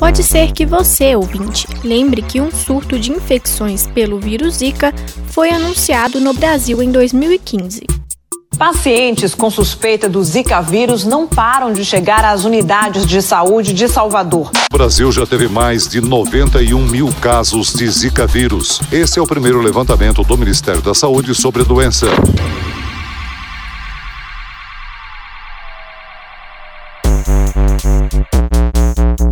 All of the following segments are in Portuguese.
Pode ser que você, ouvinte, lembre que um surto de infecções pelo vírus Zika foi anunciado no Brasil em 2015. Pacientes com suspeita do Zika vírus não param de chegar às unidades de saúde de Salvador. O Brasil já teve mais de 91 mil casos de Zika vírus. Esse é o primeiro levantamento do Ministério da Saúde sobre a doença.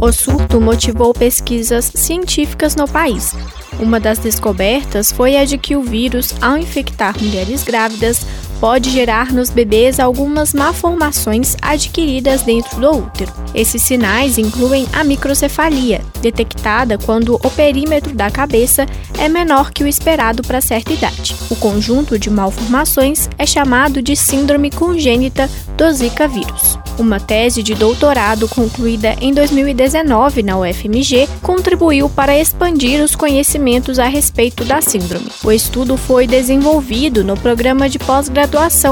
O surto motivou pesquisas científicas no país. Uma das descobertas foi a de que o vírus, ao infectar mulheres grávidas, pode gerar nos bebês algumas malformações adquiridas dentro do útero. Esses sinais incluem a microcefalia, detectada quando o perímetro da cabeça é menor que o esperado para certa idade. O conjunto de malformações é chamado de síndrome congênita do Zika vírus. Uma tese de doutorado concluída em 2019 na UFMG contribuiu para expandir os conhecimentos a respeito da síndrome. O estudo foi desenvolvido no programa de pós-graduação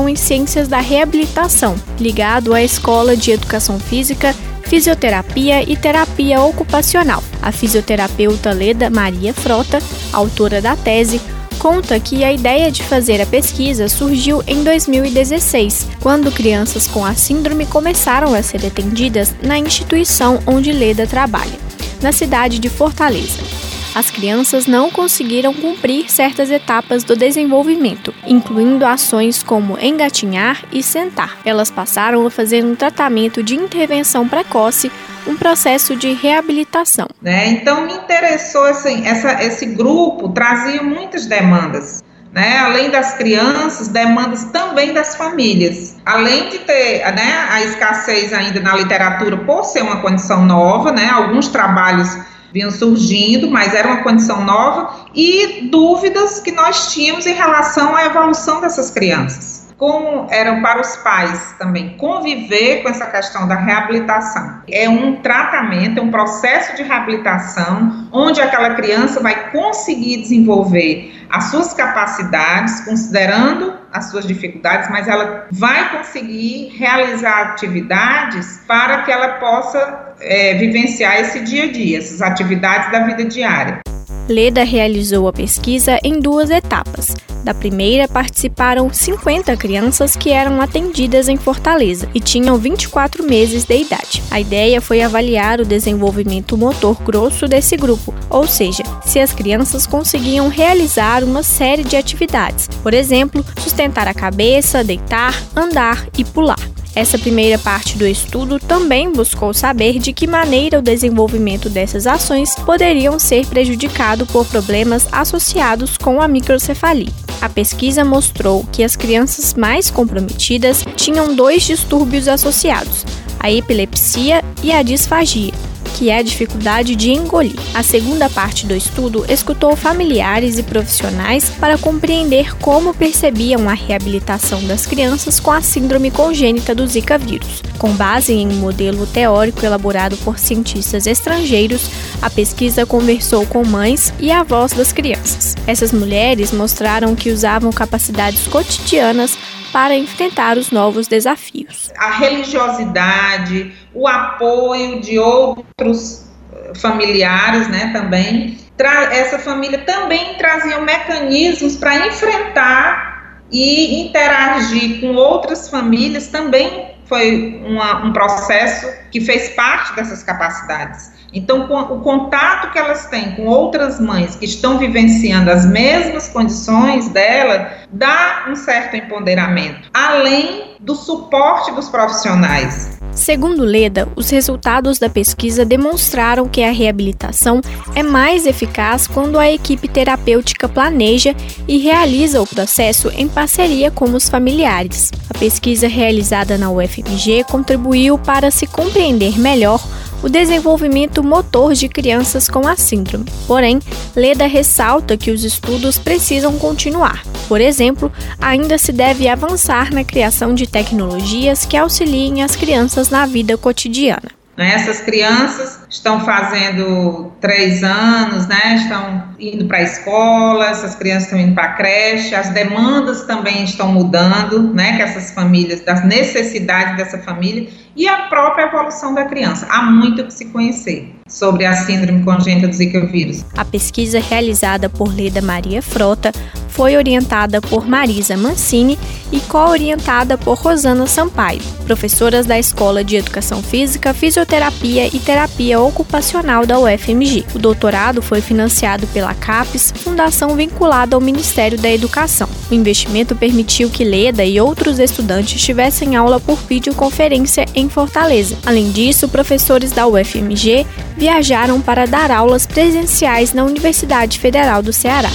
em Ciências da Reabilitação, ligado à Escola de Educação Física fisioterapia e terapia ocupacional. A fisioterapeuta Leda Maria Frota, autora da tese, conta que a ideia de fazer a pesquisa surgiu em 2016, quando crianças com a síndrome começaram a ser atendidas na instituição onde Leda trabalha, na cidade de Fortaleza as crianças não conseguiram cumprir certas etapas do desenvolvimento, incluindo ações como engatinhar e sentar. Elas passaram a fazer um tratamento de intervenção precoce, um processo de reabilitação. Né? Então me interessou assim, essa, esse grupo trazia muitas demandas. Né? Além das crianças, demandas também das famílias. Além de ter né, a escassez ainda na literatura por ser uma condição nova, né, alguns trabalhos vinham surgindo, mas era uma condição nova, e dúvidas que nós tínhamos em relação à evolução dessas crianças. Como eram para os pais também conviver com essa questão da reabilitação. É um tratamento, é um processo de reabilitação onde aquela criança vai conseguir desenvolver as suas capacidades, considerando as suas dificuldades, mas ela vai conseguir realizar atividades para que ela possa é, vivenciar esse dia a dia, essas atividades da vida diária. Leda realizou a pesquisa em duas etapas. Da primeira, participaram 50 crianças que eram atendidas em Fortaleza e tinham 24 meses de idade. A ideia foi avaliar o desenvolvimento motor grosso desse grupo, ou seja, se as crianças conseguiam realizar uma série de atividades, por exemplo, sustentar a cabeça, deitar, andar e pular. Essa primeira parte do estudo também buscou saber de que maneira o desenvolvimento dessas ações poderiam ser prejudicado por problemas associados com a microcefalia. A pesquisa mostrou que as crianças mais comprometidas tinham dois distúrbios associados: a epilepsia e a disfagia que é a dificuldade de engolir. A segunda parte do estudo escutou familiares e profissionais para compreender como percebiam a reabilitação das crianças com a síndrome congênita do Zika vírus. Com base em um modelo teórico elaborado por cientistas estrangeiros, a pesquisa conversou com mães e avós das crianças. Essas mulheres mostraram que usavam capacidades cotidianas para enfrentar os novos desafios. A religiosidade, o apoio de outros eh, familiares, né, também. Essa família também trazia mecanismos para enfrentar e interagir com outras famílias também foi uma, um processo que fez parte dessas capacidades. Então, o contato que elas têm com outras mães que estão vivenciando as mesmas condições dela dá um certo empoderamento, além do suporte dos profissionais. Segundo Leda, os resultados da pesquisa demonstraram que a reabilitação é mais eficaz quando a equipe terapêutica planeja e realiza o processo em parceria com os familiares. A pesquisa realizada na UFMG contribuiu para se compreender melhor o desenvolvimento motor de crianças com a síndrome. Porém, Leda ressalta que os estudos precisam continuar. Por exemplo, ainda se deve avançar na criação de tecnologias que auxiliem as crianças na vida cotidiana. Né? Essas crianças estão fazendo três anos, né? estão indo para a escola, essas crianças estão indo para a creche, as demandas também estão mudando, né? que essas famílias, das necessidades dessa família e a própria evolução da criança. Há muito que se conhecer sobre a síndrome congênita do Zika vírus. A pesquisa realizada por Leda Maria Frota foi orientada por Marisa Mancini e co-orientada por Rosana Sampaio, professoras da Escola de Educação Física, Fisioterapia e Terapia Ocupacional da UFMG. O doutorado foi financiado pela CAPES, fundação vinculada ao Ministério da Educação. O investimento permitiu que Leda e outros estudantes tivessem aula por videoconferência em Fortaleza. Além disso, professores da UFMG viajaram para dar aulas presenciais na Universidade Federal do Ceará.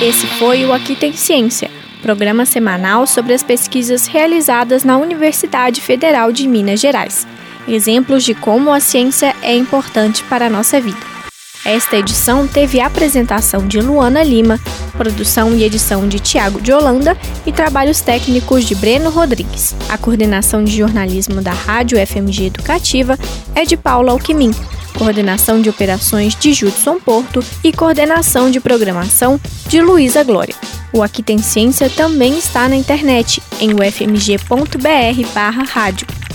Esse foi o Aqui Tem Ciência, programa semanal sobre as pesquisas realizadas na Universidade Federal de Minas Gerais. Exemplos de como a ciência é importante para a nossa vida. Esta edição teve apresentação de Luana Lima, produção e edição de Tiago de Holanda e trabalhos técnicos de Breno Rodrigues. A coordenação de jornalismo da Rádio FMG Educativa é de Paula Alquimim coordenação de operações de Judson Porto e coordenação de programação de Luísa Glória. O Aqui Tem Ciência também está na internet, em ufmg.br/rádio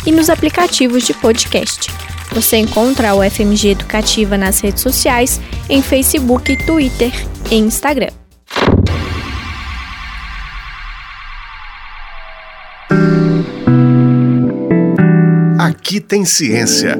e nos aplicativos de podcast. Você encontra a UFMG Educativa nas redes sociais, em Facebook, Twitter e Instagram. Aqui tem ciência.